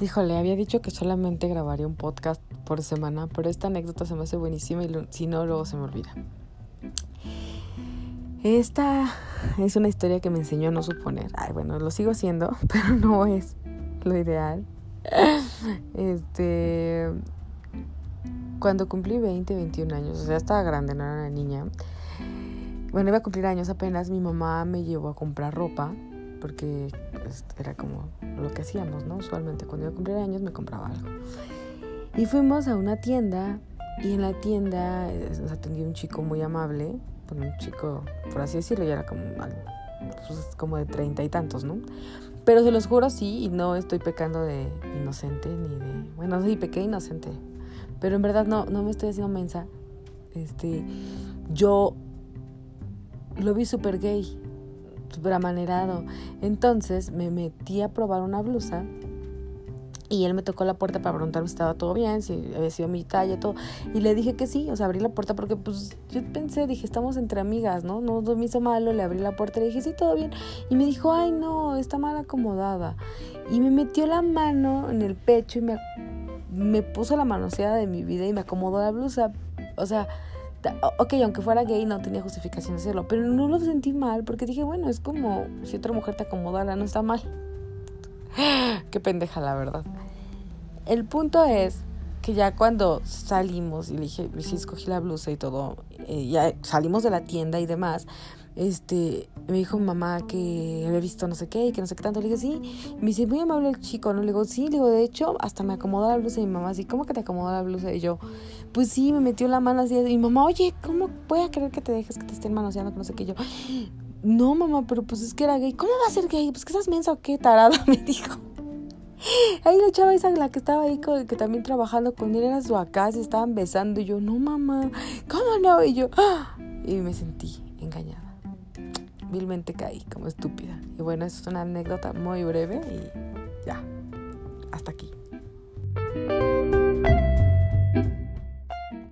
Híjole, había dicho que solamente grabaría un podcast por semana, pero esta anécdota se me hace buenísima y si no, luego se me olvida. Esta es una historia que me enseñó a no suponer. Ay, bueno, lo sigo haciendo, pero no es lo ideal. Este. Cuando cumplí 20, 21 años, o sea, estaba grande, no era niña. Bueno, iba a cumplir años apenas. Mi mamá me llevó a comprar ropa, porque pues, era como lo que hacíamos, ¿no? Usualmente cuando iba a cumplir años me compraba algo. Y fuimos a una tienda, y en la tienda nos atendió un chico muy amable, un chico, por así decirlo, ya era como, pues, como de treinta y tantos, ¿no? Pero se los juro, sí, y no estoy pecando de inocente ni de. Bueno, sí, pequé inocente. Pero en verdad no, no me estoy haciendo mensa. Este. Yo lo vi súper gay, súper amanerado. Entonces me metí a probar una blusa y él me tocó la puerta para preguntarme si estaba todo bien, si había sido mi talla, todo. Y le dije que sí, o sea, abrí la puerta porque pues yo pensé, dije, estamos entre amigas, ¿no? No me hizo malo, le abrí la puerta y le dije, sí, todo bien. Y me dijo, ay, no, está mal acomodada. Y me metió la mano en el pecho y me, me puso la manoseada de mi vida y me acomodó la blusa. O sea, ok, aunque fuera gay no tenía justificación de hacerlo, pero no lo sentí mal porque dije, bueno, es como si otra mujer te acomodara, no está mal. Qué pendeja, la verdad. El punto es que ya cuando salimos y le dije, sí, escogí la blusa y todo, eh, ya salimos de la tienda y demás, este, me dijo mamá que había visto no sé qué y que no sé qué tanto. Le dije, sí. me dice, muy amable el chico, ¿no? Le digo, sí. Le digo, de hecho, hasta me acomodó la blusa y mi mamá, así, ¿cómo que te acomodó la blusa? Y yo, pues sí, me metió la mano así. Y mi mamá, oye, ¿cómo voy a creer que te dejes que te estén manoseando? No sé qué. yo, no, mamá, pero pues es que era gay. ¿Cómo va a ser gay? Pues que estás mensa o qué, tarado, me dijo. Ahí la chava esa, la que estaba ahí, que también trabajando con él, era su acá, se estaban besando. Y yo, no, mamá, ¿cómo no? Y yo. Y me sentí engañada. Vilmente caí como estúpida. Y bueno, eso es una anécdota muy breve y ya. Hasta aquí.